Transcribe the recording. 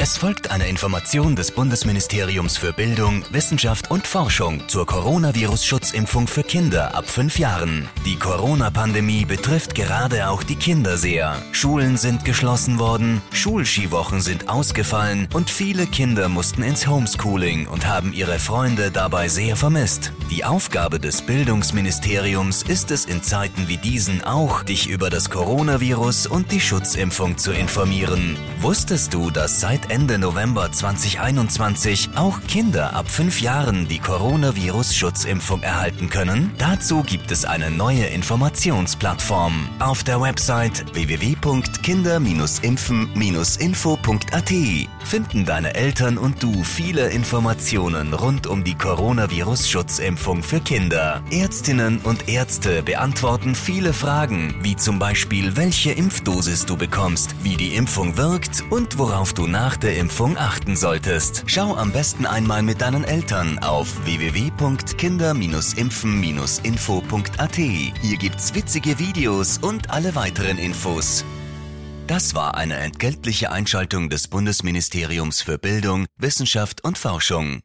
Es folgt eine Information des Bundesministeriums für Bildung, Wissenschaft und Forschung zur Coronavirus-Schutzimpfung für Kinder ab fünf Jahren. Die Corona-Pandemie betrifft gerade auch die Kinder sehr. Schulen sind geschlossen worden, Schulskiwochen sind ausgefallen und viele Kinder mussten ins Homeschooling und haben ihre Freunde dabei sehr vermisst. Die Aufgabe des Bildungsministeriums ist es in Zeiten wie diesen auch, dich über das Coronavirus und die Schutzimpfung zu informieren. Wusstest du, dass seit Ende November 2021 auch Kinder ab fünf Jahren die Coronavirus-Schutzimpfung erhalten können? Dazu gibt es eine neue Informationsplattform. Auf der Website www.kinder-impfen-info.at finden deine Eltern und du viele Informationen rund um die Coronavirus-Schutzimpfung für Kinder. Ärztinnen und Ärzte beantworten viele Fragen, wie zum Beispiel, welche Impfdosis du bekommst, wie die Impfung wirkt und worauf du nach der Impfung achten solltest. Schau am besten einmal mit deinen Eltern auf www.kinder-impfen-info.at. Hier gibt's witzige Videos und alle weiteren Infos. Das war eine entgeltliche Einschaltung des Bundesministeriums für Bildung, Wissenschaft und Forschung.